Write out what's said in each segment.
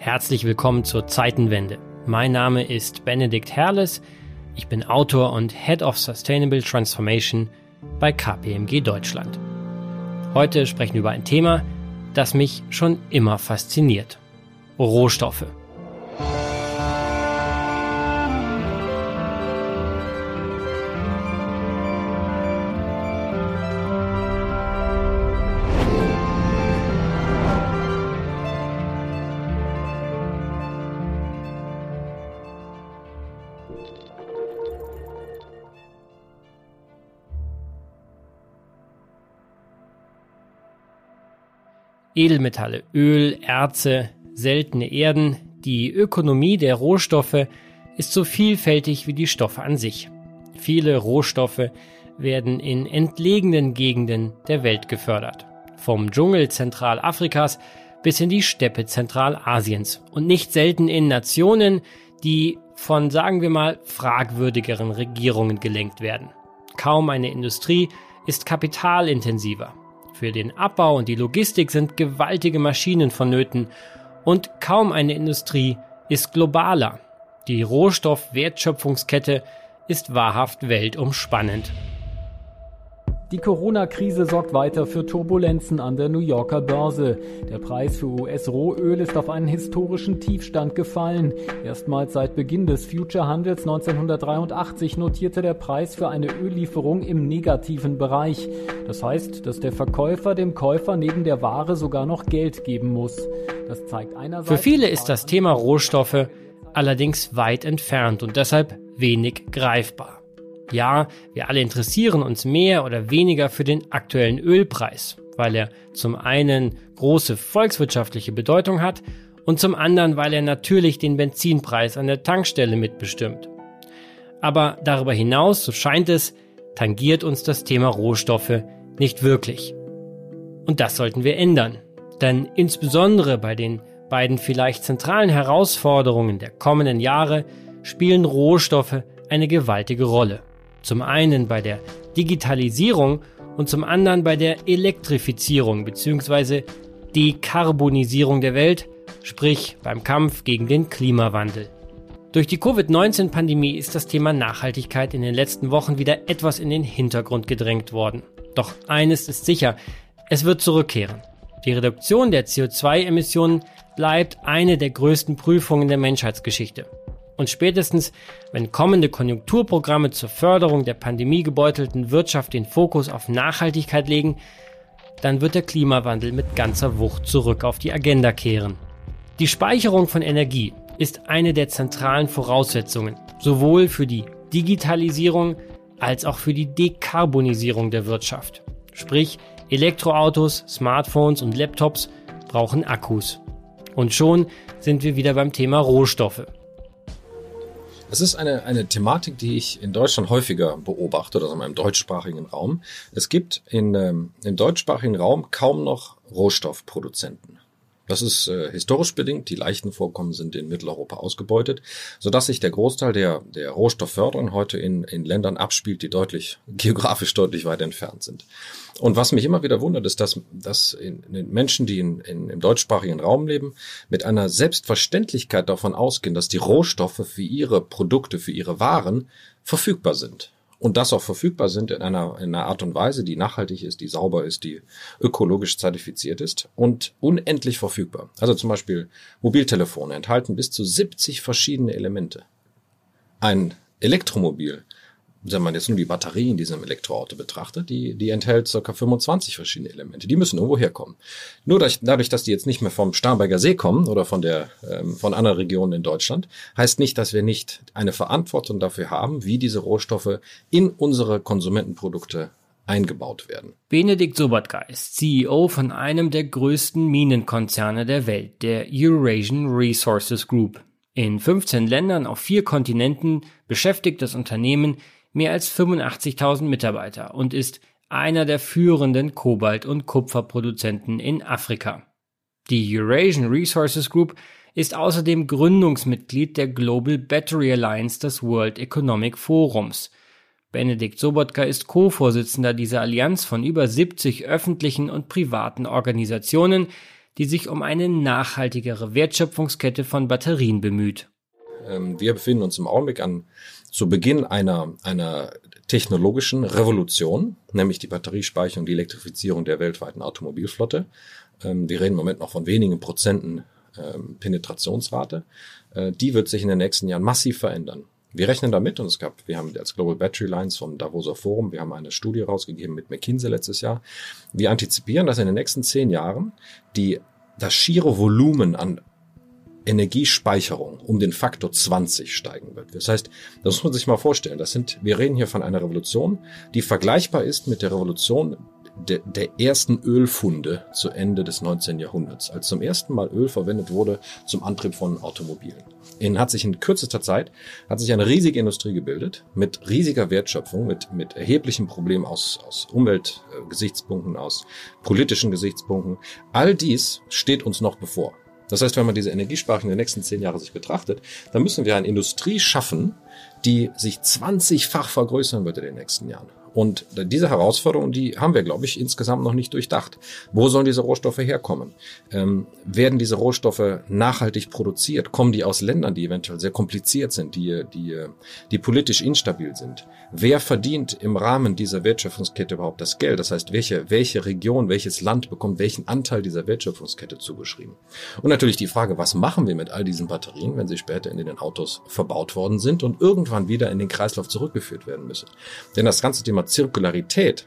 Herzlich willkommen zur Zeitenwende. Mein Name ist Benedikt Herles. Ich bin Autor und Head of Sustainable Transformation bei KPMG Deutschland. Heute sprechen wir über ein Thema, das mich schon immer fasziniert. Rohstoffe. Edelmetalle, Öl, Erze, seltene Erden, die Ökonomie der Rohstoffe ist so vielfältig wie die Stoffe an sich. Viele Rohstoffe werden in entlegenen Gegenden der Welt gefördert. Vom Dschungel Zentralafrikas bis in die Steppe Zentralasiens und nicht selten in Nationen, die von, sagen wir mal, fragwürdigeren Regierungen gelenkt werden. Kaum eine Industrie ist kapitalintensiver. Für den Abbau und die Logistik sind gewaltige Maschinen vonnöten und kaum eine Industrie ist globaler. Die Rohstoffwertschöpfungskette ist wahrhaft weltumspannend. Die Corona-Krise sorgt weiter für Turbulenzen an der New Yorker Börse. Der Preis für US-Rohöl ist auf einen historischen Tiefstand gefallen. Erstmals seit Beginn des Future-Handels 1983 notierte der Preis für eine Öllieferung im negativen Bereich. Das heißt, dass der Verkäufer dem Käufer neben der Ware sogar noch Geld geben muss. Das zeigt einerseits Für viele ist das Thema Rohstoffe allerdings weit entfernt und deshalb wenig greifbar. Ja, wir alle interessieren uns mehr oder weniger für den aktuellen Ölpreis, weil er zum einen große volkswirtschaftliche Bedeutung hat und zum anderen, weil er natürlich den Benzinpreis an der Tankstelle mitbestimmt. Aber darüber hinaus, so scheint es, tangiert uns das Thema Rohstoffe nicht wirklich. Und das sollten wir ändern. Denn insbesondere bei den beiden vielleicht zentralen Herausforderungen der kommenden Jahre spielen Rohstoffe eine gewaltige Rolle. Zum einen bei der Digitalisierung und zum anderen bei der Elektrifizierung bzw. Dekarbonisierung der Welt, sprich beim Kampf gegen den Klimawandel. Durch die Covid-19-Pandemie ist das Thema Nachhaltigkeit in den letzten Wochen wieder etwas in den Hintergrund gedrängt worden. Doch eines ist sicher, es wird zurückkehren. Die Reduktion der CO2-Emissionen bleibt eine der größten Prüfungen der Menschheitsgeschichte. Und spätestens, wenn kommende Konjunkturprogramme zur Förderung der pandemiegebeutelten Wirtschaft den Fokus auf Nachhaltigkeit legen, dann wird der Klimawandel mit ganzer Wucht zurück auf die Agenda kehren. Die Speicherung von Energie ist eine der zentralen Voraussetzungen, sowohl für die Digitalisierung als auch für die Dekarbonisierung der Wirtschaft. Sprich, Elektroautos, Smartphones und Laptops brauchen Akkus. Und schon sind wir wieder beim Thema Rohstoffe. Es ist eine, eine Thematik, die ich in Deutschland häufiger beobachte, oder also im deutschsprachigen Raum. Es gibt in, ähm, im deutschsprachigen Raum kaum noch Rohstoffproduzenten. Das ist äh, historisch bedingt. Die leichten Vorkommen sind in Mitteleuropa ausgebeutet, sodass sich der Großteil der, der Rohstoffförderung heute in, in Ländern abspielt, die deutlich, geografisch deutlich weit entfernt sind. Und was mich immer wieder wundert, ist, dass, dass in, in Menschen, die in, in, im deutschsprachigen Raum leben, mit einer Selbstverständlichkeit davon ausgehen, dass die Rohstoffe für ihre Produkte, für ihre Waren verfügbar sind und das auch verfügbar sind in einer, in einer Art und Weise, die nachhaltig ist, die sauber ist, die ökologisch zertifiziert ist und unendlich verfügbar. Also zum Beispiel Mobiltelefone enthalten bis zu 70 verschiedene Elemente. Ein Elektromobil wenn man jetzt nur die Batterie in diesem Elektroauto betrachtet, die, die enthält ca. 25 verschiedene Elemente. Die müssen irgendwo herkommen. Nur durch, dadurch, dass die jetzt nicht mehr vom Starnberger See kommen oder von der, ähm, von anderen Regionen in Deutschland, heißt nicht, dass wir nicht eine Verantwortung dafür haben, wie diese Rohstoffe in unsere Konsumentenprodukte eingebaut werden. Benedikt Sobotka ist CEO von einem der größten Minenkonzerne der Welt, der Eurasian Resources Group. In 15 Ländern auf vier Kontinenten beschäftigt das Unternehmen mehr als 85.000 Mitarbeiter und ist einer der führenden Kobalt- und Kupferproduzenten in Afrika. Die Eurasian Resources Group ist außerdem Gründungsmitglied der Global Battery Alliance des World Economic Forums. Benedikt Sobotka ist Co-Vorsitzender dieser Allianz von über 70 öffentlichen und privaten Organisationen, die sich um eine nachhaltigere Wertschöpfungskette von Batterien bemüht. Ähm, wir befinden uns im Augenblick an zu Beginn einer, einer technologischen Revolution, nämlich die Batteriespeicherung, die Elektrifizierung der weltweiten Automobilflotte. Ähm, wir reden im Moment noch von wenigen Prozenten ähm, Penetrationsrate. Äh, die wird sich in den nächsten Jahren massiv verändern. Wir rechnen damit und es gab, wir haben als Global Battery Lines vom Davoser Forum, wir haben eine Studie rausgegeben mit McKinsey letztes Jahr. Wir antizipieren, dass in den nächsten zehn Jahren die, das schiere Volumen an Energiespeicherung um den Faktor 20 steigen wird. Das heißt, das muss man sich mal vorstellen. Das sind, wir reden hier von einer Revolution, die vergleichbar ist mit der Revolution der, der ersten Ölfunde zu Ende des 19. Jahrhunderts, als zum ersten Mal Öl verwendet wurde zum Antrieb von Automobilen. In hat sich in kürzester Zeit hat sich eine riesige Industrie gebildet mit riesiger Wertschöpfung, mit mit erheblichen Problemen aus aus Umweltgesichtspunkten, aus politischen Gesichtspunkten. All dies steht uns noch bevor. Das heißt, wenn man diese Energiesparung in den nächsten zehn Jahren sich betrachtet, dann müssen wir eine Industrie schaffen, die sich 20-fach vergrößern wird in den nächsten Jahren. Und diese Herausforderung, die haben wir, glaube ich, insgesamt noch nicht durchdacht. Wo sollen diese Rohstoffe herkommen? Ähm, werden diese Rohstoffe nachhaltig produziert? Kommen die aus Ländern, die eventuell sehr kompliziert sind, die, die, die politisch instabil sind? Wer verdient im Rahmen dieser Wertschöpfungskette überhaupt das Geld? Das heißt, welche, welche Region, welches Land bekommt welchen Anteil dieser Wertschöpfungskette zugeschrieben? Und natürlich die Frage, was machen wir mit all diesen Batterien, wenn sie später in den Autos verbaut worden sind und irgendwann wieder in den Kreislauf zurückgeführt werden müssen? Denn das ganze Thema Zirkularität,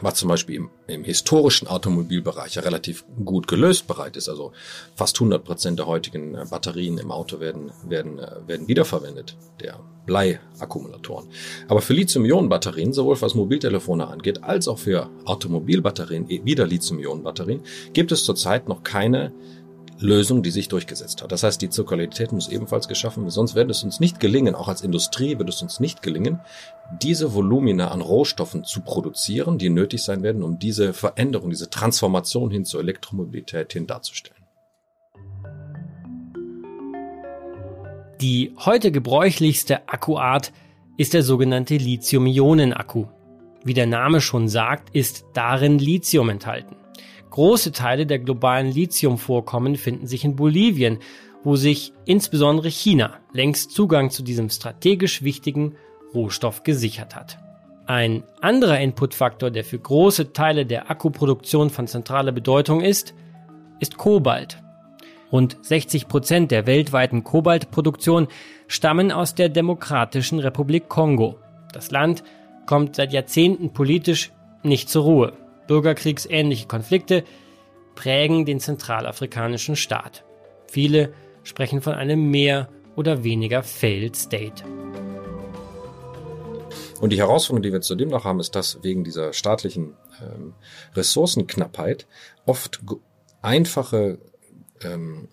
was zum Beispiel im, im historischen Automobilbereich ja relativ gut gelöst bereit ist. Also fast 100 Prozent der heutigen äh, Batterien im Auto werden, werden, äh, werden wiederverwendet, der Bleiakkumulatoren. Aber für Lithium-Ionen-Batterien, sowohl was Mobiltelefone angeht, als auch für Automobilbatterien, eh, wieder Lithium-Ionen-Batterien, gibt es zurzeit noch keine Lösung, die sich durchgesetzt hat. Das heißt, die Zirkularität muss ebenfalls geschaffen werden, sonst wird es uns nicht gelingen, auch als Industrie wird es uns nicht gelingen, diese Volumina an Rohstoffen zu produzieren, die nötig sein werden, um diese Veränderung, diese Transformation hin zur Elektromobilität hin darzustellen. Die heute gebräuchlichste Akkuart ist der sogenannte Lithium-Ionen-Akku. Wie der Name schon sagt, ist darin Lithium enthalten. Große Teile der globalen Lithiumvorkommen finden sich in Bolivien, wo sich insbesondere China längst Zugang zu diesem strategisch wichtigen Rohstoff gesichert hat. Ein anderer Inputfaktor, der für große Teile der Akkuproduktion von zentraler Bedeutung ist, ist Kobalt. Rund 60 Prozent der weltweiten Kobaltproduktion stammen aus der Demokratischen Republik Kongo. Das Land kommt seit Jahrzehnten politisch nicht zur Ruhe. Bürgerkriegsähnliche Konflikte prägen den zentralafrikanischen Staat. Viele sprechen von einem mehr oder weniger Failed State. Und die Herausforderung, die wir zudem noch haben, ist, dass wegen dieser staatlichen ähm, Ressourcenknappheit oft einfache, ähm,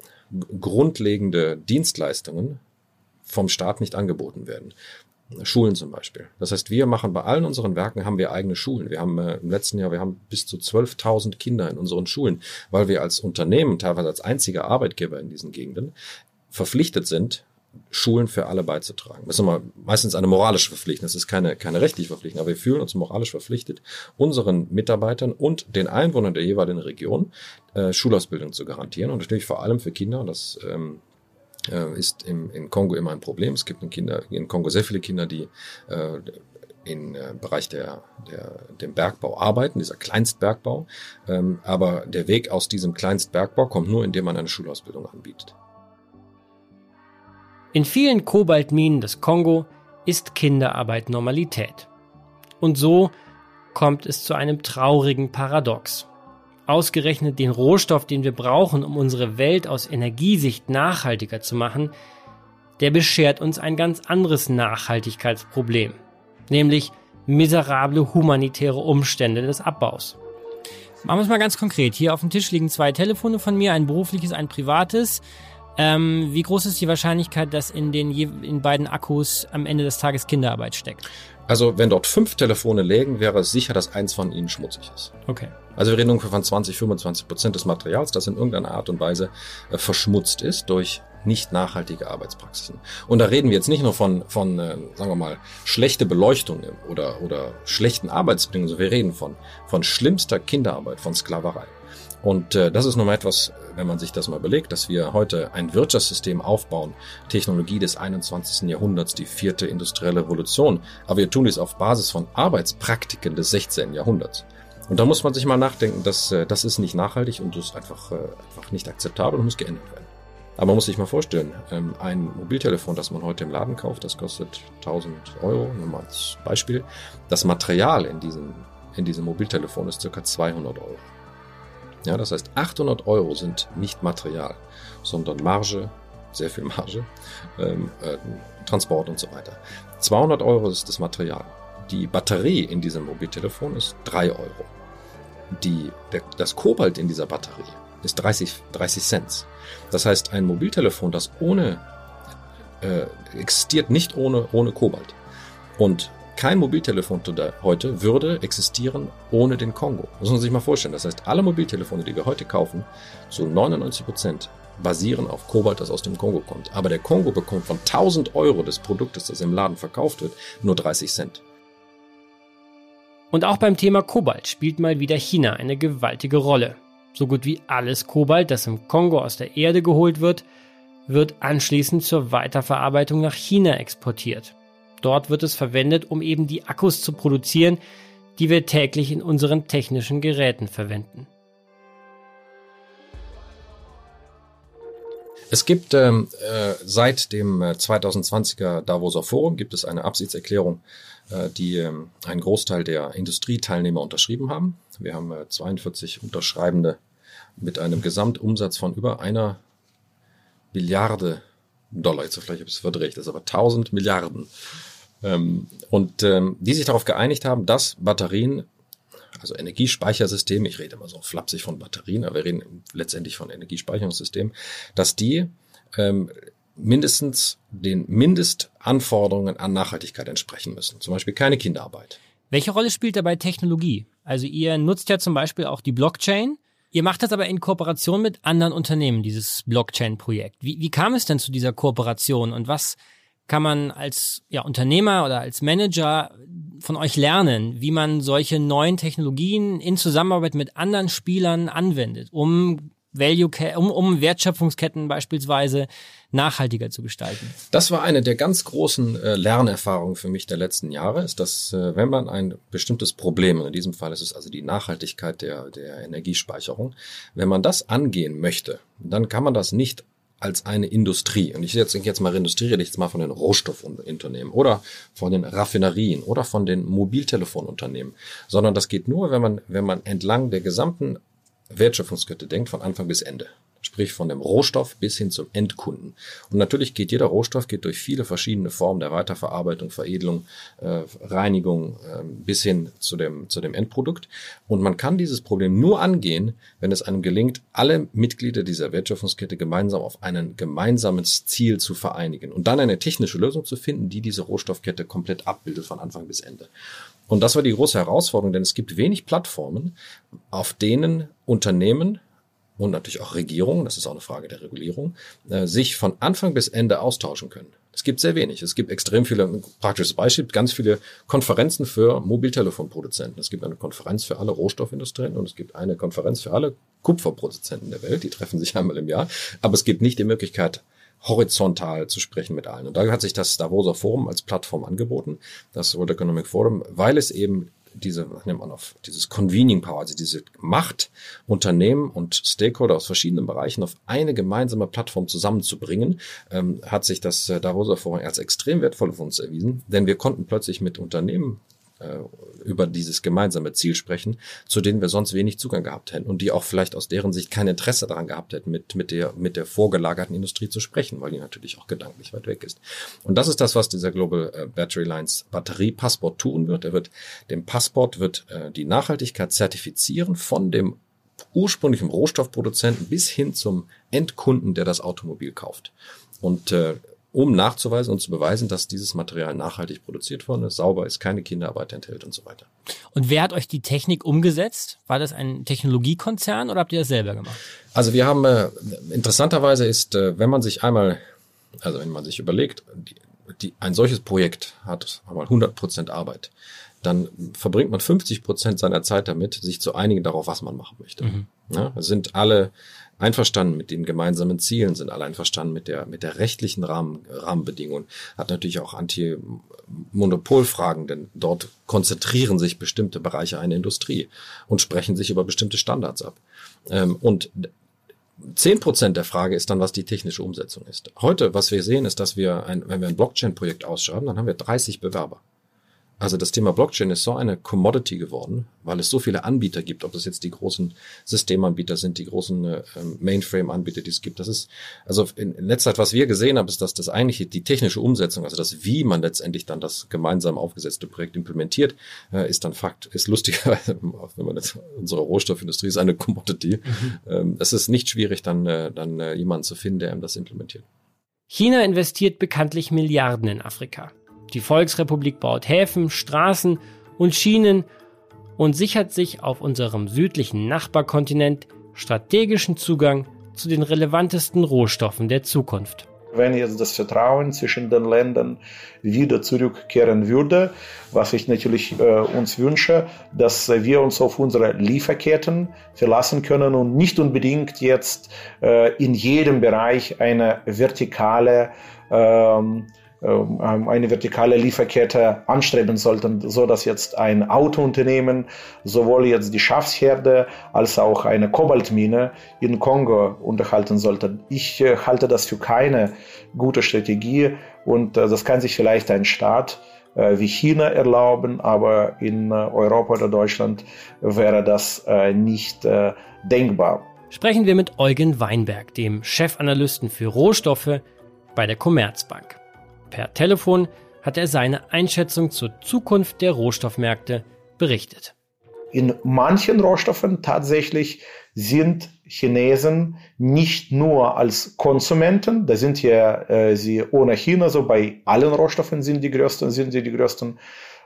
grundlegende Dienstleistungen vom Staat nicht angeboten werden. Schulen zum Beispiel. Das heißt, wir machen bei allen unseren Werken haben wir eigene Schulen. Wir haben äh, im letzten Jahr, wir haben bis zu 12.000 Kinder in unseren Schulen, weil wir als Unternehmen, teilweise als einziger Arbeitgeber in diesen Gegenden, verpflichtet sind, Schulen für alle beizutragen. Das ist immer meistens eine moralische Verpflichtung. Das ist keine, keine rechtliche Verpflichtung, aber wir fühlen uns moralisch verpflichtet, unseren Mitarbeitern und den Einwohnern der jeweiligen Region äh, Schulausbildung zu garantieren und natürlich vor allem für Kinder. Und das ähm, äh, ist im, in Kongo immer ein Problem. Es gibt in, Kinder, in Kongo sehr viele Kinder, die äh, im äh, Bereich der, der, dem Bergbau arbeiten, dieser Kleinstbergbau. Ähm, aber der Weg aus diesem Kleinstbergbau kommt nur, indem man eine Schulausbildung anbietet. In vielen Kobaltminen des Kongo ist Kinderarbeit Normalität. Und so kommt es zu einem traurigen Paradox. Ausgerechnet den Rohstoff, den wir brauchen, um unsere Welt aus Energiesicht nachhaltiger zu machen, der beschert uns ein ganz anderes Nachhaltigkeitsproblem, nämlich miserable humanitäre Umstände des Abbaus. Machen wir es mal ganz konkret. Hier auf dem Tisch liegen zwei Telefone von mir, ein berufliches, ein privates. Ähm, wie groß ist die Wahrscheinlichkeit, dass in den in beiden Akkus am Ende des Tages Kinderarbeit steckt? Also wenn dort fünf Telefone lägen, wäre es sicher, dass eins von ihnen schmutzig ist. Okay. Also wir reden ungefähr von 20, 25 Prozent des Materials, das in irgendeiner Art und Weise äh, verschmutzt ist durch nicht nachhaltige Arbeitspraxisen. Und da reden wir jetzt nicht nur von, von äh, sagen wir mal, schlechte Beleuchtung oder, oder schlechten Arbeitsbedingungen, sondern wir reden von, von schlimmster Kinderarbeit, von Sklaverei. Und äh, das ist nun mal etwas, wenn man sich das mal überlegt, dass wir heute ein Wirtschaftssystem aufbauen, Technologie des 21. Jahrhunderts, die vierte industrielle Revolution, aber wir tun dies auf Basis von Arbeitspraktiken des 16. Jahrhunderts. Und da muss man sich mal nachdenken, dass äh, das ist nicht nachhaltig und das ist einfach, äh, einfach nicht akzeptabel und muss geändert werden. Aber man muss sich mal vorstellen, ähm, ein Mobiltelefon, das man heute im Laden kauft, das kostet 1000 Euro, nur mal als Beispiel. Das Material in diesem, in diesem Mobiltelefon ist circa 200 Euro. Ja, das heißt, 800 Euro sind nicht Material, sondern Marge, sehr viel Marge, ähm, äh, Transport und so weiter. 200 Euro ist das Material. Die Batterie in diesem Mobiltelefon ist 3 Euro. Die, der, das Kobalt in dieser Batterie ist 30, 30 Cent. Das heißt, ein Mobiltelefon, das ohne äh, existiert nicht ohne, ohne Kobalt. Und kein Mobiltelefon heute würde existieren ohne den Kongo. Das muss man sich mal vorstellen. Das heißt, alle Mobiltelefone, die wir heute kaufen, zu 99 Prozent basieren auf Kobalt, das aus dem Kongo kommt. Aber der Kongo bekommt von 1000 Euro des Produktes, das im Laden verkauft wird, nur 30 Cent. Und auch beim Thema Kobalt spielt mal wieder China eine gewaltige Rolle. So gut wie alles Kobalt, das im Kongo aus der Erde geholt wird, wird anschließend zur Weiterverarbeitung nach China exportiert. Dort wird es verwendet, um eben die Akkus zu produzieren, die wir täglich in unseren technischen Geräten verwenden. Es gibt ähm, äh, seit dem 2020er äh, Davoser Forum gibt es eine Absichtserklärung, die äh, einen Großteil der Industrieteilnehmer unterschrieben haben. Wir haben äh, 42 Unterschreibende mit einem Gesamtumsatz von über einer Milliarde Dollar. Jetzt vielleicht habe ich es verdreht, das ist aber 1000 Milliarden ähm, und ähm, die sich darauf geeinigt haben, dass Batterien, also Energiespeichersysteme, ich rede immer so flapsig von Batterien, aber wir reden letztendlich von Energiespeicherungssystemen, dass die ähm, mindestens den Mindestanforderungen an Nachhaltigkeit entsprechen müssen. Zum Beispiel keine Kinderarbeit. Welche Rolle spielt dabei Technologie? Also ihr nutzt ja zum Beispiel auch die Blockchain. Ihr macht das aber in Kooperation mit anderen Unternehmen, dieses Blockchain-Projekt. Wie, wie kam es denn zu dieser Kooperation und was kann man als ja, Unternehmer oder als Manager von euch lernen, wie man solche neuen Technologien in Zusammenarbeit mit anderen Spielern anwendet, um Value, um, um Wertschöpfungsketten beispielsweise nachhaltiger zu gestalten? Das war eine der ganz großen äh, Lernerfahrungen für mich der letzten Jahre, ist, dass äh, wenn man ein bestimmtes Problem, in diesem Fall ist es also die Nachhaltigkeit der, der Energiespeicherung, wenn man das angehen möchte, dann kann man das nicht als eine Industrie. Und ich jetzt, jetzt mal Industrie, ich jetzt mal von den Rohstoffunternehmen oder von den Raffinerien oder von den Mobiltelefonunternehmen, sondern das geht nur, wenn man, wenn man entlang der gesamten Wertschöpfungskette denkt, von Anfang bis Ende sprich von dem Rohstoff bis hin zum Endkunden. Und natürlich geht jeder Rohstoff geht durch viele verschiedene Formen der Weiterverarbeitung, Veredelung, äh, Reinigung äh, bis hin zu dem, zu dem Endprodukt. Und man kann dieses Problem nur angehen, wenn es einem gelingt, alle Mitglieder dieser Wertschöpfungskette gemeinsam auf ein gemeinsames Ziel zu vereinigen und dann eine technische Lösung zu finden, die diese Rohstoffkette komplett abbildet von Anfang bis Ende. Und das war die große Herausforderung, denn es gibt wenig Plattformen, auf denen Unternehmen und natürlich auch Regierungen, das ist auch eine Frage der Regulierung, äh, sich von Anfang bis Ende austauschen können. Es gibt sehr wenig. Es gibt extrem viele, ein praktisches Beispiel, ganz viele Konferenzen für Mobiltelefonproduzenten. Es gibt eine Konferenz für alle Rohstoffindustrien und es gibt eine Konferenz für alle Kupferproduzenten der Welt. Die treffen sich einmal im Jahr. Aber es gibt nicht die Möglichkeit, horizontal zu sprechen mit allen. Und da hat sich das Davoser Forum als Plattform angeboten, das World Economic Forum, weil es eben diese, nennt man auf, dieses Convening Power, also diese Macht, Unternehmen und Stakeholder aus verschiedenen Bereichen auf eine gemeinsame Plattform zusammenzubringen, ähm, hat sich das äh, Davoser Forum als extrem wertvoll für uns erwiesen, denn wir konnten plötzlich mit Unternehmen äh, über dieses gemeinsame Ziel sprechen, zu denen wir sonst wenig Zugang gehabt hätten und die auch vielleicht aus deren Sicht kein Interesse daran gehabt hätten, mit, mit, der, mit der vorgelagerten Industrie zu sprechen, weil die natürlich auch gedanklich weit weg ist. Und das ist das, was dieser Global äh, Battery Lines Batteriepassport tun wird. Er wird, dem Passport wird äh, die Nachhaltigkeit zertifizieren von dem ursprünglichen Rohstoffproduzenten bis hin zum Endkunden, der das Automobil kauft. Und äh, um nachzuweisen und zu beweisen, dass dieses Material nachhaltig produziert worden ist, sauber ist, keine Kinderarbeit enthält und so weiter. Und wer hat euch die Technik umgesetzt? War das ein Technologiekonzern oder habt ihr das selber gemacht? Also wir haben, äh, interessanterweise ist, äh, wenn man sich einmal, also wenn man sich überlegt, die, die, ein solches Projekt hat einmal 100 Prozent Arbeit, dann verbringt man 50 Prozent seiner Zeit damit, sich zu einigen darauf, was man machen möchte. Mhm. Ja, sind alle einverstanden mit den gemeinsamen Zielen, sind alle einverstanden mit der, mit der rechtlichen Rahmen, Rahmenbedingung. Hat natürlich auch Anti-Monopolfragen, denn dort konzentrieren sich bestimmte Bereiche einer Industrie und sprechen sich über bestimmte Standards ab. Ähm, und Zehn Prozent der Frage ist dann, was die technische Umsetzung ist. Heute, was wir sehen, ist, dass wir, ein, wenn wir ein Blockchain-Projekt ausschreiben, dann haben wir 30 Bewerber. Also das Thema Blockchain ist so eine Commodity geworden, weil es so viele Anbieter gibt, ob das jetzt die großen Systemanbieter sind, die großen äh, Mainframe-Anbieter, die es gibt. Das ist, also in, in letzter Zeit, was wir gesehen haben, ist, dass das eigentlich die technische Umsetzung, also das, wie man letztendlich dann das gemeinsam aufgesetzte Projekt implementiert, äh, ist dann Fakt. Ist lustigerweise, wenn man jetzt, unsere Rohstoffindustrie ist eine Commodity. Mhm. Ähm, es ist nicht schwierig, dann, äh, dann äh, jemanden zu finden, der ihm das implementiert. China investiert bekanntlich Milliarden in Afrika. Die Volksrepublik baut Häfen, Straßen und Schienen und sichert sich auf unserem südlichen Nachbarkontinent strategischen Zugang zu den relevantesten Rohstoffen der Zukunft. Wenn jetzt das Vertrauen zwischen den Ländern wieder zurückkehren würde, was ich natürlich äh, uns wünsche, dass wir uns auf unsere Lieferketten verlassen können und nicht unbedingt jetzt äh, in jedem Bereich eine vertikale ähm, eine vertikale Lieferkette anstreben sollten, so dass jetzt ein Autounternehmen sowohl jetzt die Schafsherde als auch eine Kobaltmine in Kongo unterhalten sollte. Ich äh, halte das für keine gute Strategie und äh, das kann sich vielleicht ein Staat äh, wie China erlauben, aber in Europa oder Deutschland wäre das nicht denkbar. Sprechen wir mit Eugen Weinberg, dem Chefanalysten für Rohstoffe bei der Commerzbank. Per Telefon hat er seine Einschätzung zur Zukunft der Rohstoffmärkte berichtet. In manchen Rohstoffen tatsächlich sind Chinesen nicht nur als Konsumenten, da sind ja äh, sie ohnehin, also bei allen Rohstoffen sind die größten, sind sie die größten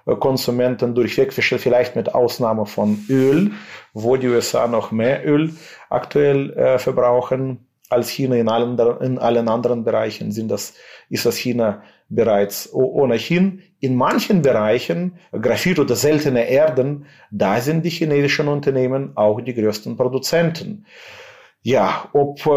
äh, Konsumenten durchweg, vielleicht mit Ausnahme von Öl, wo die USA noch mehr Öl aktuell äh, verbrauchen als China in allen, in allen anderen Bereichen sind das, ist das China bereits ohnehin. In manchen Bereichen, Graphit oder seltene Erden, da sind die chinesischen Unternehmen auch die größten Produzenten. Ja, ob, äh,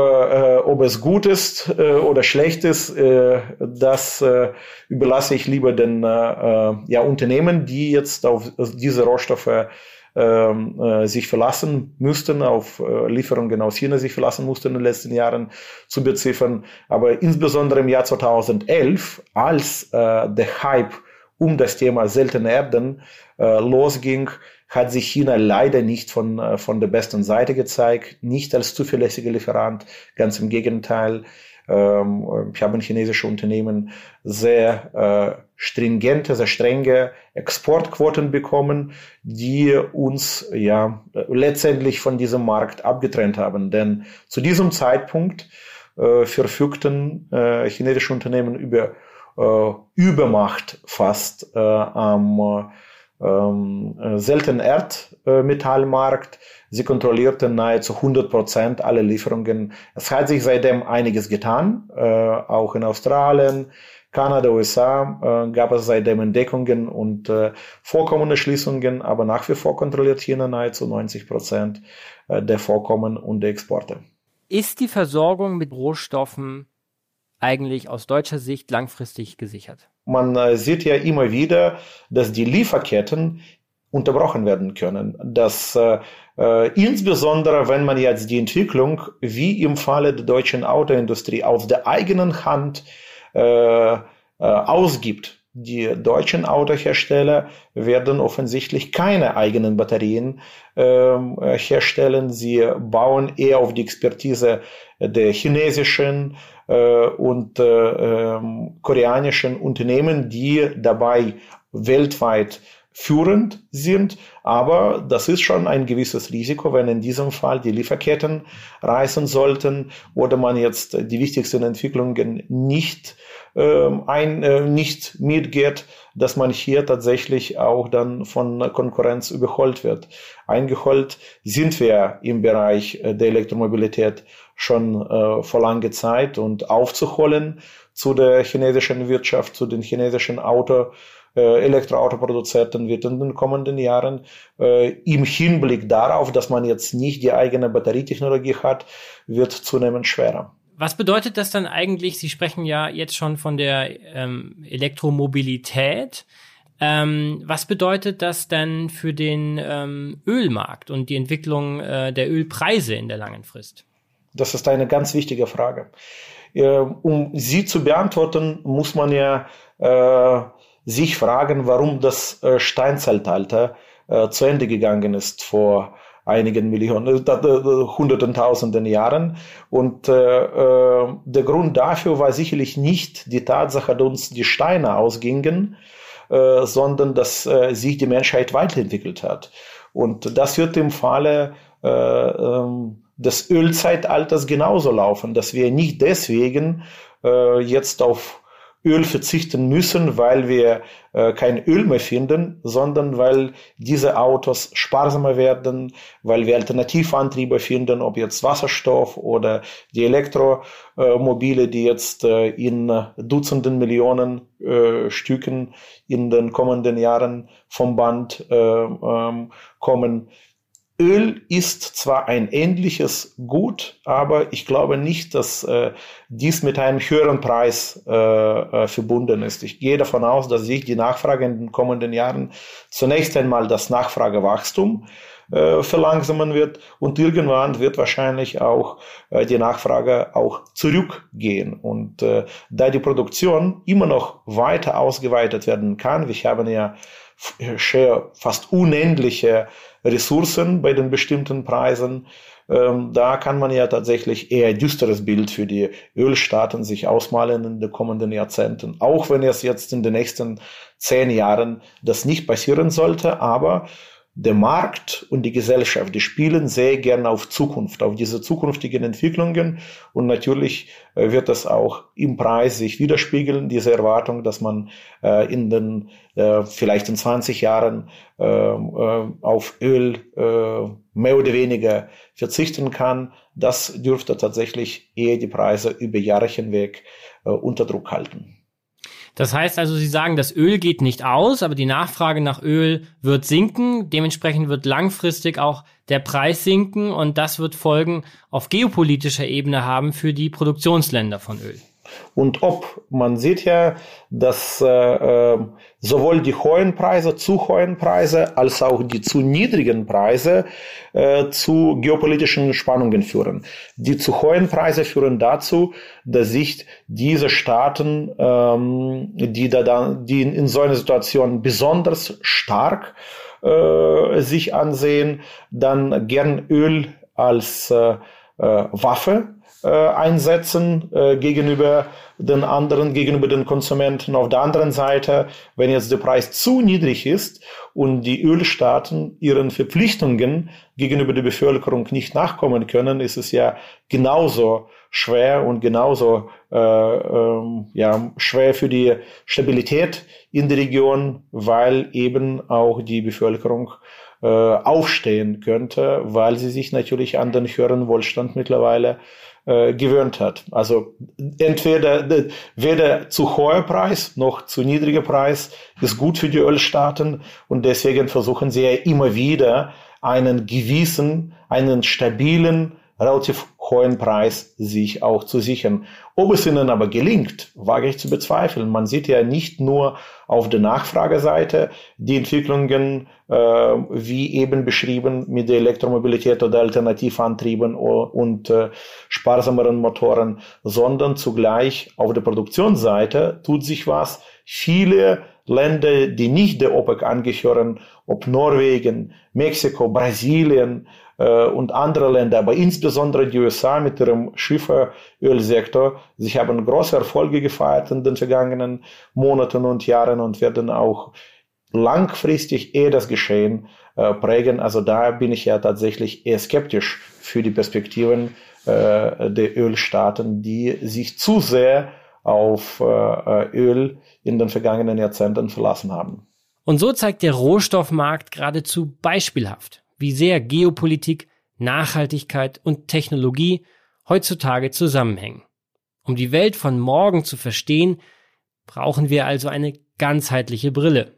ob es gut ist äh, oder schlecht ist, äh, das äh, überlasse ich lieber den äh, äh ja, Unternehmen, die jetzt auf diese Rohstoffe sich verlassen müssten, auf äh, Lieferungen aus China sich verlassen mussten in den letzten Jahren zu beziffern. Aber insbesondere im Jahr 2011, als äh, der Hype um das Thema seltene Erden äh, losging, hat sich China leider nicht von, äh, von der besten Seite gezeigt, nicht als zuverlässiger Lieferant, ganz im Gegenteil. Ähm, ich habe chinesische Unternehmen sehr äh, stringente, sehr strenge Exportquoten bekommen, die uns ja letztendlich von diesem Markt abgetrennt haben. Denn zu diesem Zeitpunkt äh, verfügten äh, chinesische Unternehmen über äh, Übermacht fast äh, am ähm, seltenen Erdmetallmarkt. Sie kontrollierten nahezu 100 Prozent aller Lieferungen. Es hat sich seitdem einiges getan, äh, auch in Australien, Kanada, USA äh, gab es seitdem Entdeckungen und äh, Vorkommene Schließungen, aber nach wie vor kontrolliert China nahezu 90 Prozent äh, der Vorkommen und der Exporte. Ist die Versorgung mit Rohstoffen eigentlich aus deutscher Sicht langfristig gesichert? Man äh, sieht ja immer wieder, dass die Lieferketten unterbrochen werden können. Dass äh, äh, insbesondere, wenn man jetzt die Entwicklung, wie im Falle der deutschen Autoindustrie, auf der eigenen Hand äh, äh, ausgibt. Die deutschen Autohersteller werden offensichtlich keine eigenen Batterien ähm, äh, herstellen. Sie bauen eher auf die Expertise der chinesischen und äh, ähm, koreanischen Unternehmen, die dabei weltweit führend sind, aber das ist schon ein gewisses Risiko, wenn in diesem Fall die Lieferketten reißen sollten oder man jetzt die wichtigsten Entwicklungen nicht ähm, ein, äh, nicht mitgeht, dass man hier tatsächlich auch dann von Konkurrenz überholt wird. Eingeholt sind wir im Bereich äh, der Elektromobilität schon äh, vor langer Zeit und aufzuholen zu der chinesischen Wirtschaft, zu den chinesischen Auto äh, Elektroautoproduzenten wird in den kommenden Jahren äh, im Hinblick darauf, dass man jetzt nicht die eigene Batterietechnologie hat, wird zunehmend schwerer. Was bedeutet das dann eigentlich? Sie sprechen ja jetzt schon von der ähm, Elektromobilität. Ähm, was bedeutet das denn für den ähm, Ölmarkt und die Entwicklung äh, der Ölpreise in der langen Frist? Das ist eine ganz wichtige Frage. Äh, um sie zu beantworten, muss man ja äh, sich fragen, warum das äh, Steinzeitalter äh, zu Ende gegangen ist vor einigen Millionen, äh, hunderten, tausenden Jahren. Und äh, äh, der Grund dafür war sicherlich nicht die Tatsache, dass uns die Steine ausgingen, äh, sondern dass äh, sich die Menschheit weiterentwickelt hat. Und das wird im Falle äh, ähm, des Ölzeitalters genauso laufen, dass wir nicht deswegen äh, jetzt auf Öl verzichten müssen, weil wir äh, kein Öl mehr finden, sondern weil diese Autos sparsamer werden, weil wir Alternativantriebe finden, ob jetzt Wasserstoff oder die Elektromobile, die jetzt äh, in Dutzenden Millionen äh, Stücken in den kommenden Jahren vom Band äh, ähm, kommen. Öl ist zwar ein ähnliches Gut, aber ich glaube nicht, dass äh, dies mit einem höheren Preis äh, äh, verbunden ist. Ich gehe davon aus, dass sich die Nachfrage in den kommenden Jahren zunächst einmal das Nachfragewachstum äh, verlangsamen wird und irgendwann wird wahrscheinlich auch äh, die Nachfrage auch zurückgehen. Und da die Produktion immer noch weiter ausgeweitet werden kann, wir haben ja fast unendliche Ressourcen bei den bestimmten Preisen. Ähm, da kann man ja tatsächlich eher düsteres Bild für die Ölstaaten sich ausmalen in den kommenden Jahrzehnten. Auch wenn es jetzt in den nächsten zehn Jahren das nicht passieren sollte, aber der Markt und die Gesellschaft, die spielen sehr gerne auf Zukunft, auf diese zukünftigen Entwicklungen. Und natürlich äh, wird das auch im Preis sich widerspiegeln, diese Erwartung, dass man äh, in den, äh, vielleicht in 20 Jahren äh, äh, auf Öl äh, mehr oder weniger verzichten kann. Das dürfte tatsächlich eher die Preise über Jahre hinweg unter Druck halten. Das heißt also, Sie sagen, das Öl geht nicht aus, aber die Nachfrage nach Öl wird sinken. Dementsprechend wird langfristig auch der Preis sinken und das wird Folgen auf geopolitischer Ebene haben für die Produktionsländer von Öl. Und ob, man sieht ja, dass äh, äh, sowohl die hohen Preise, zu hohen Preise, als auch die zu niedrigen Preise äh, zu geopolitischen Spannungen führen. Die zu hohen Preise führen dazu, dass sich diese Staaten, ähm, die, da dann, die in so einer Situation besonders stark äh, sich ansehen, dann gern Öl als äh, äh Waffe äh, einsetzen äh, gegenüber den anderen, gegenüber den Konsumenten. Auf der anderen Seite, wenn jetzt der Preis zu niedrig ist und die Ölstaaten ihren Verpflichtungen gegenüber der Bevölkerung nicht nachkommen können, ist es ja genauso schwer und genauso äh, ähm, ja, schwer für die Stabilität in der Region, weil eben auch die Bevölkerung äh, aufstehen könnte, weil sie sich natürlich an den höheren Wohlstand mittlerweile äh, gewöhnt hat. Also entweder weder zu hoher Preis noch zu niedriger Preis ist gut für die Ölstaaten und deswegen versuchen sie ja immer wieder einen gewissen, einen stabilen relativ hohen Preis sich auch zu sichern. Ob es ihnen aber gelingt, wage ich zu bezweifeln. Man sieht ja nicht nur auf der Nachfrageseite die Entwicklungen, äh, wie eben beschrieben, mit der Elektromobilität oder Alternativantrieben und äh, sparsameren Motoren, sondern zugleich auf der Produktionsseite tut sich was. Viele Länder, die nicht der OPEC angehören, ob Norwegen, Mexiko, Brasilien, und andere Länder, aber insbesondere die USA mit ihrem Schifferölsektor, sie haben große Erfolge gefeiert in den vergangenen Monaten und Jahren und werden auch langfristig eher das Geschehen äh, prägen. Also da bin ich ja tatsächlich eher skeptisch für die Perspektiven äh, der Ölstaaten, die sich zu sehr auf äh, Öl in den vergangenen Jahrzehnten verlassen haben. Und so zeigt der Rohstoffmarkt geradezu beispielhaft, wie sehr Geopolitik, Nachhaltigkeit und Technologie heutzutage zusammenhängen. Um die Welt von morgen zu verstehen, brauchen wir also eine ganzheitliche Brille.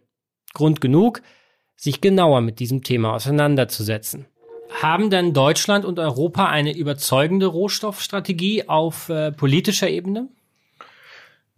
Grund genug, sich genauer mit diesem Thema auseinanderzusetzen. Haben denn Deutschland und Europa eine überzeugende Rohstoffstrategie auf äh, politischer Ebene?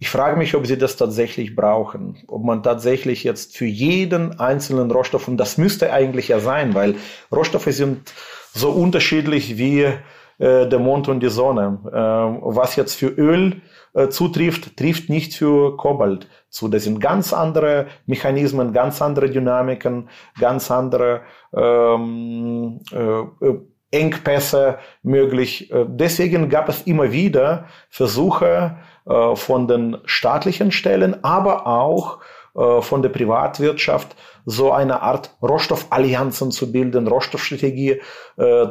Ich frage mich, ob sie das tatsächlich brauchen. Ob man tatsächlich jetzt für jeden einzelnen Rohstoff, und das müsste eigentlich ja sein, weil Rohstoffe sind so unterschiedlich wie äh, der Mond und die Sonne. Äh, was jetzt für Öl äh, zutrifft, trifft nicht für Kobalt zu. Das sind ganz andere Mechanismen, ganz andere Dynamiken, ganz andere ähm, äh, äh Engpässe möglich. Äh, deswegen gab es immer wieder Versuche äh, von den staatlichen Stellen, aber auch äh, von der Privatwirtschaft so eine Art Rohstoffallianzen zu bilden, Rohstoffstrategie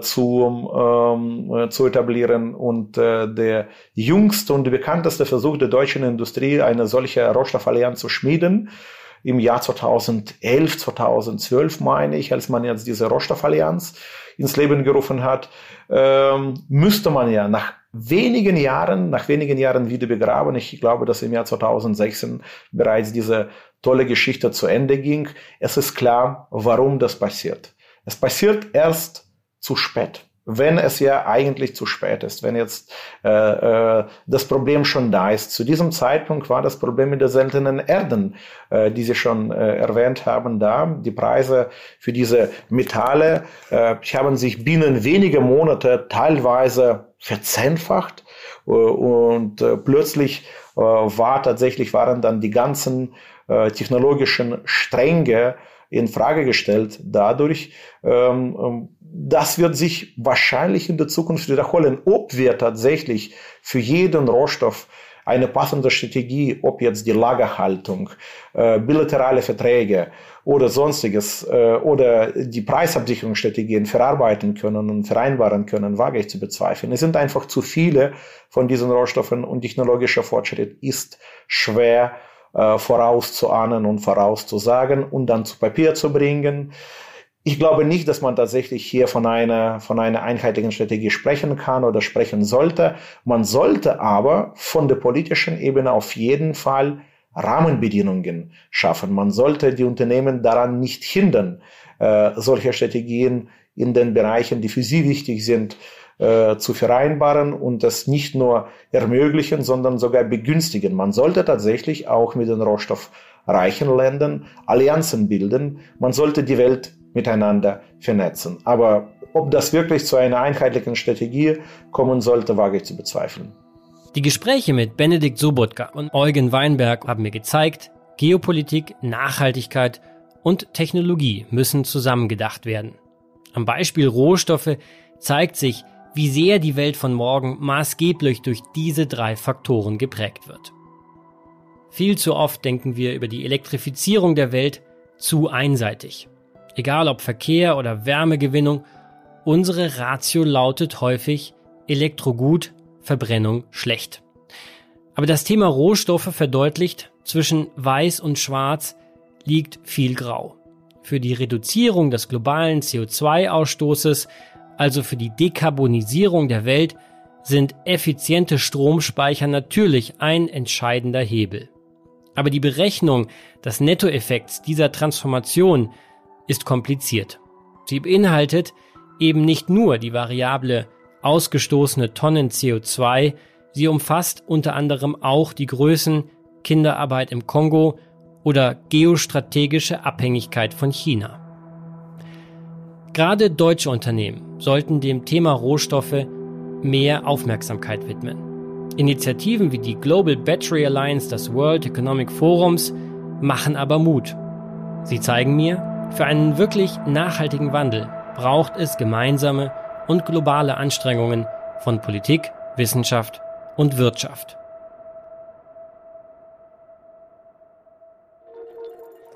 zu, ähm, zu etablieren. Und der jüngste und bekannteste Versuch der deutschen Industrie, eine solche Rohstoffallianz zu schmieden, im Jahr 2011, 2012 meine ich, als man jetzt diese Rohstoffallianz ins Leben gerufen hat, ähm, müsste man ja nach wenigen Jahren, nach wenigen Jahren wieder begraben. Ich glaube, dass im Jahr 2016 bereits diese tolle Geschichte zu Ende ging. Es ist klar, warum das passiert. Es passiert erst zu spät wenn es ja eigentlich zu spät ist, wenn jetzt äh, äh, das Problem schon da ist. Zu diesem Zeitpunkt war das Problem mit der seltenen Erden, äh, die Sie schon äh, erwähnt haben, da. Die Preise für diese Metalle äh, haben sich binnen weniger Monate teilweise verzehnfacht äh, und äh, plötzlich äh, war tatsächlich waren dann die ganzen äh, technologischen Stränge in Frage gestellt dadurch. Ähm, ähm, das wird sich wahrscheinlich in der Zukunft wiederholen, ob wir tatsächlich für jeden Rohstoff eine passende Strategie, ob jetzt die Lagerhaltung, äh, bilaterale Verträge oder sonstiges äh, oder die Preisabsicherungsstrategien verarbeiten können und vereinbaren können, wage ich zu bezweifeln. Es sind einfach zu viele von diesen Rohstoffen und technologischer Fortschritt ist schwer äh, vorauszuahnen und vorauszusagen und dann zu Papier zu bringen. Ich glaube nicht, dass man tatsächlich hier von einer, von einer einheitlichen Strategie sprechen kann oder sprechen sollte. Man sollte aber von der politischen Ebene auf jeden Fall Rahmenbedingungen schaffen. Man sollte die Unternehmen daran nicht hindern, äh, solche Strategien in den Bereichen, die für sie wichtig sind, äh, zu vereinbaren und das nicht nur ermöglichen, sondern sogar begünstigen. Man sollte tatsächlich auch mit den rohstoffreichen Ländern Allianzen bilden. Man sollte die Welt miteinander vernetzen. Aber ob das wirklich zu einer einheitlichen Strategie kommen sollte, wage ich zu bezweifeln. Die Gespräche mit Benedikt Sobotka und Eugen Weinberg haben mir gezeigt, Geopolitik, Nachhaltigkeit und Technologie müssen zusammengedacht werden. Am Beispiel Rohstoffe zeigt sich, wie sehr die Welt von morgen maßgeblich durch diese drei Faktoren geprägt wird. Viel zu oft denken wir über die Elektrifizierung der Welt zu einseitig. Egal ob Verkehr oder Wärmegewinnung, unsere Ratio lautet häufig Elektrogut, Verbrennung schlecht. Aber das Thema Rohstoffe verdeutlicht, zwischen weiß und schwarz liegt viel Grau. Für die Reduzierung des globalen CO2-Ausstoßes, also für die Dekarbonisierung der Welt, sind effiziente Stromspeicher natürlich ein entscheidender Hebel. Aber die Berechnung des Nettoeffekts dieser Transformation ist kompliziert. Sie beinhaltet eben nicht nur die Variable ausgestoßene Tonnen CO2, sie umfasst unter anderem auch die Größen Kinderarbeit im Kongo oder geostrategische Abhängigkeit von China. Gerade deutsche Unternehmen sollten dem Thema Rohstoffe mehr Aufmerksamkeit widmen. Initiativen wie die Global Battery Alliance des World Economic Forums machen aber Mut. Sie zeigen mir, für einen wirklich nachhaltigen Wandel braucht es gemeinsame und globale Anstrengungen von Politik, Wissenschaft und Wirtschaft.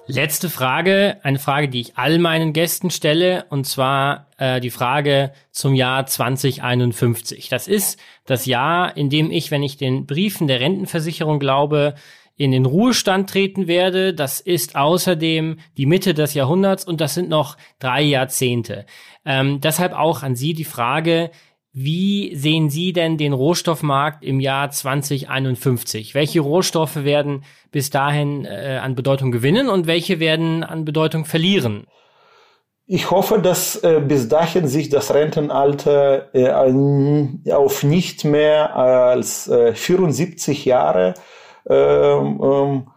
Letzte Frage, eine Frage, die ich all meinen Gästen stelle, und zwar äh, die Frage zum Jahr 2051. Das ist das Jahr, in dem ich, wenn ich den Briefen der Rentenversicherung glaube, in den Ruhestand treten werde. Das ist außerdem die Mitte des Jahrhunderts und das sind noch drei Jahrzehnte. Ähm, deshalb auch an Sie die Frage, Wie sehen Sie denn den Rohstoffmarkt im Jahr 2051? Welche Rohstoffe werden bis dahin äh, an Bedeutung gewinnen und welche werden an Bedeutung verlieren? Ich hoffe, dass äh, bis dahin sich das Rentenalter äh, auf nicht mehr als äh, 74 Jahre ähm, ähm,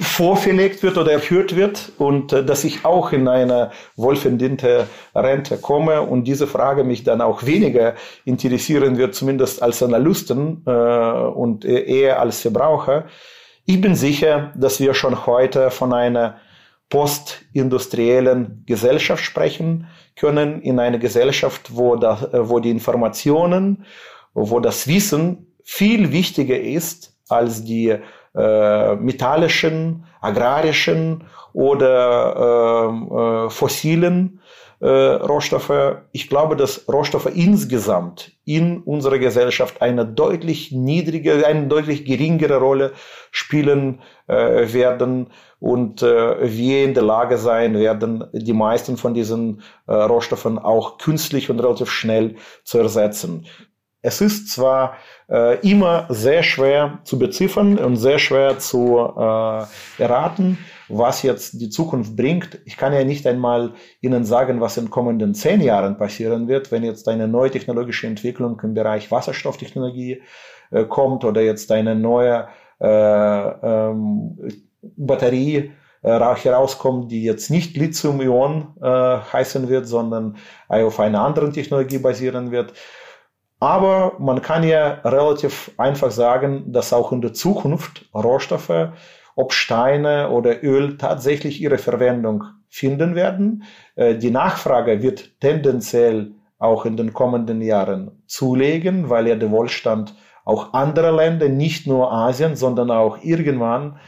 vorverlegt wird oder erhöht wird und äh, dass ich auch in eine wohlverdiente Rente komme und diese Frage mich dann auch weniger interessieren wird, zumindest als Analysten äh, und eher als Verbraucher. Ich bin sicher, dass wir schon heute von einer postindustriellen Gesellschaft sprechen können, in einer Gesellschaft, wo, da, wo die Informationen, wo das Wissen viel wichtiger ist als die äh, metallischen, agrarischen oder äh, äh, fossilen äh, Rohstoffe. Ich glaube, dass Rohstoffe insgesamt in unserer Gesellschaft eine deutlich niedrige, eine deutlich geringere Rolle spielen äh, werden und äh, wir in der Lage sein werden, die meisten von diesen äh, Rohstoffen auch künstlich und relativ schnell zu ersetzen. Es ist zwar äh, immer sehr schwer zu beziffern und sehr schwer zu äh, erraten, was jetzt die Zukunft bringt. Ich kann ja nicht einmal Ihnen sagen, was in kommenden zehn Jahren passieren wird, wenn jetzt eine neue technologische Entwicklung im Bereich Wasserstofftechnologie äh, kommt oder jetzt eine neue äh, ähm, Batterie äh, herauskommt, die jetzt nicht Lithium-Ionen äh, heißen wird, sondern auf einer anderen Technologie basieren wird. Aber man kann ja relativ einfach sagen, dass auch in der Zukunft Rohstoffe, ob Steine oder Öl, tatsächlich ihre Verwendung finden werden. Äh, die Nachfrage wird tendenziell auch in den kommenden Jahren zulegen, weil ja der Wohlstand auch anderer Länder, nicht nur Asien, sondern auch irgendwann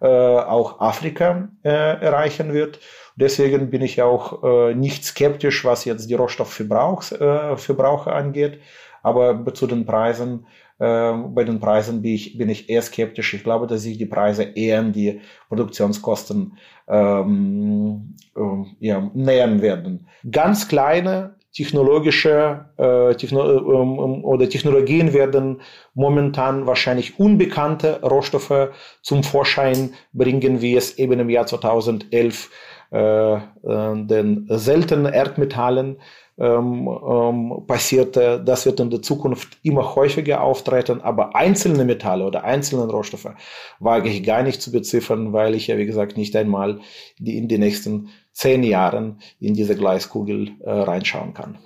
äh, auch Afrika äh, erreichen wird. Deswegen bin ich auch äh, nicht skeptisch, was jetzt die Rohstoffverbrauche äh, angeht. Aber zu den Preisen, äh, bei den Preisen bin ich, bin ich eher skeptisch. Ich glaube, dass sich die Preise eher an die Produktionskosten ähm, äh, ja, nähern werden. Ganz kleine technologische äh, Techno ähm, oder Technologien werden momentan wahrscheinlich unbekannte Rohstoffe zum Vorschein bringen, wie es eben im Jahr 2011 äh, äh, den seltenen Erdmetallen ähm, ähm, passierte. Das wird in der Zukunft immer häufiger auftreten, aber einzelne Metalle oder einzelne Rohstoffe wage ich gar nicht zu beziffern, weil ich ja, wie gesagt, nicht einmal die in den nächsten zehn Jahren in diese Gleiskugel äh, reinschauen kann.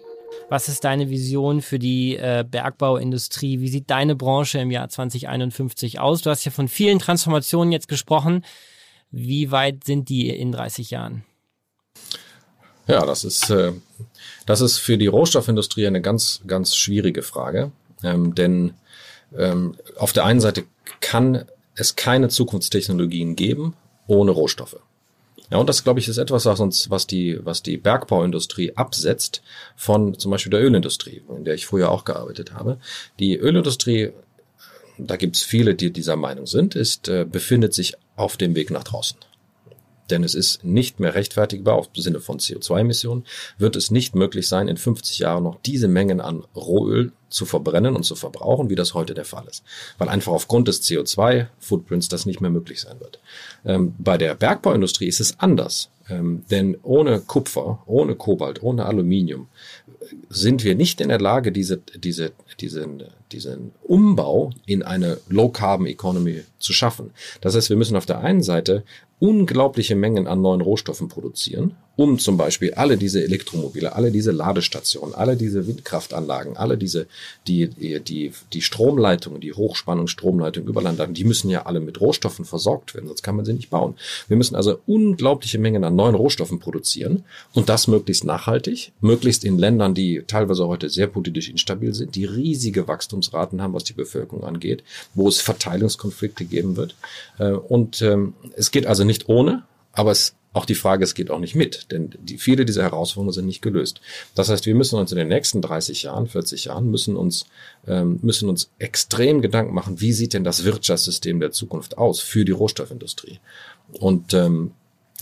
Was ist deine Vision für die äh, Bergbauindustrie? Wie sieht deine Branche im Jahr 2051 aus? Du hast ja von vielen Transformationen jetzt gesprochen. Wie weit sind die in 30 Jahren? Ja, das ist, äh, das ist für die Rohstoffindustrie eine ganz, ganz schwierige Frage. Ähm, denn ähm, auf der einen Seite kann es keine Zukunftstechnologien geben ohne Rohstoffe. Ja, und das, glaube ich, ist etwas, was uns, was die, was die Bergbauindustrie absetzt von zum Beispiel der Ölindustrie, in der ich früher auch gearbeitet habe. Die Ölindustrie, da gibt es viele, die dieser Meinung sind, ist, äh, befindet sich auf dem Weg nach draußen denn es ist nicht mehr rechtfertigbar, auf Sinne von CO2-Emissionen, wird es nicht möglich sein, in 50 Jahren noch diese Mengen an Rohöl zu verbrennen und zu verbrauchen, wie das heute der Fall ist. Weil einfach aufgrund des CO2-Footprints das nicht mehr möglich sein wird. Ähm, bei der Bergbauindustrie ist es anders. Ähm, denn ohne Kupfer, ohne Kobalt, ohne Aluminium sind wir nicht in der Lage, diese, diese, diesen, diesen Umbau in eine Low-Carbon-Economy zu schaffen. Das heißt, wir müssen auf der einen Seite unglaubliche Mengen an neuen Rohstoffen produzieren, um zum Beispiel alle diese Elektromobile, alle diese Ladestationen, alle diese Windkraftanlagen, alle diese, die, die, die Stromleitungen, die Hochspannungsstromleitungen, Überlandleitungen, die müssen ja alle mit Rohstoffen versorgt werden, sonst kann man sie nicht bauen. Wir müssen also unglaubliche Mengen an neuen Rohstoffen produzieren und das möglichst nachhaltig, möglichst in Ländern, die teilweise heute sehr politisch instabil sind, die riesige Wachstumsraten haben, was die Bevölkerung angeht, wo es Verteilungskonflikte geben wird. Äh, und ähm, es geht also nicht ohne, aber es auch die Frage, es geht auch nicht mit, denn die, viele dieser Herausforderungen sind nicht gelöst. Das heißt, wir müssen uns in den nächsten 30 Jahren, 40 Jahren, müssen uns, ähm, müssen uns extrem Gedanken machen, wie sieht denn das Wirtschaftssystem der Zukunft aus für die Rohstoffindustrie? Und ähm,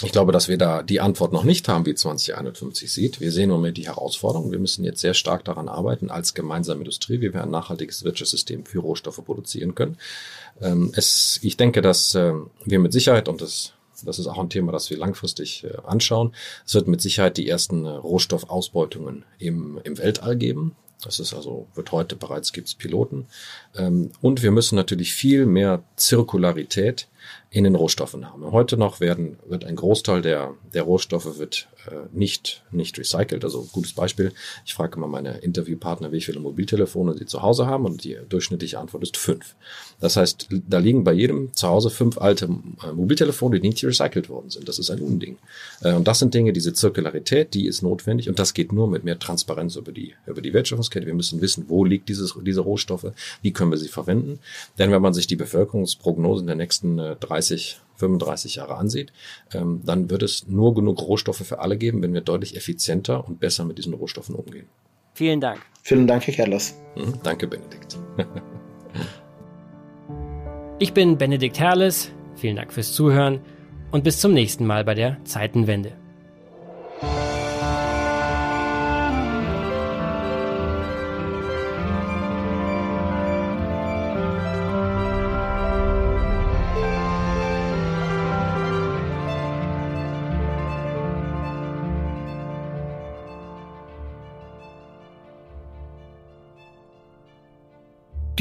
Ich glaube, dass wir da die Antwort noch nicht haben, wie 2051 sieht. Wir sehen im Moment die Herausforderung. Wir müssen jetzt sehr stark daran arbeiten, als gemeinsame Industrie, wie wir ein nachhaltiges Wirtschaftssystem für Rohstoffe produzieren können. Ähm, es, ich denke, dass ähm, wir mit Sicherheit, und das, das ist auch ein Thema, das wir langfristig äh, anschauen, es wird mit Sicherheit die ersten äh, Rohstoffausbeutungen im, im Weltall geben. Das ist also, wird heute bereits, gibt es Piloten. Ähm, und wir müssen natürlich viel mehr Zirkularität in den Rohstoffen haben. Heute noch werden, wird ein Großteil der, der Rohstoffe wird nicht, nicht recycelt. Also gutes Beispiel. Ich frage mal meine Interviewpartner, wie viele Mobiltelefone sie zu Hause haben und die durchschnittliche Antwort ist fünf. Das heißt, da liegen bei jedem zu Hause fünf alte äh, Mobiltelefone, die nicht recycelt worden sind. Das ist ein Unding. Äh, und das sind Dinge, diese Zirkularität, die ist notwendig und das geht nur mit mehr Transparenz über die, über die Wertschöpfungskette. Wir müssen wissen, wo liegt dieses, diese Rohstoffe, wie können wir sie verwenden. Denn wenn man sich die Bevölkerungsprognosen der nächsten äh, 30, 35 Jahre ansieht, ähm, dann wird es nur genug Rohstoffe für alle geben, wenn wir deutlich effizienter und besser mit diesen Rohstoffen umgehen. Vielen Dank. Vielen Dank, Herr Herrles. Mhm, danke, Benedikt. ich bin Benedikt Herrles. Vielen Dank fürs Zuhören und bis zum nächsten Mal bei der Zeitenwende.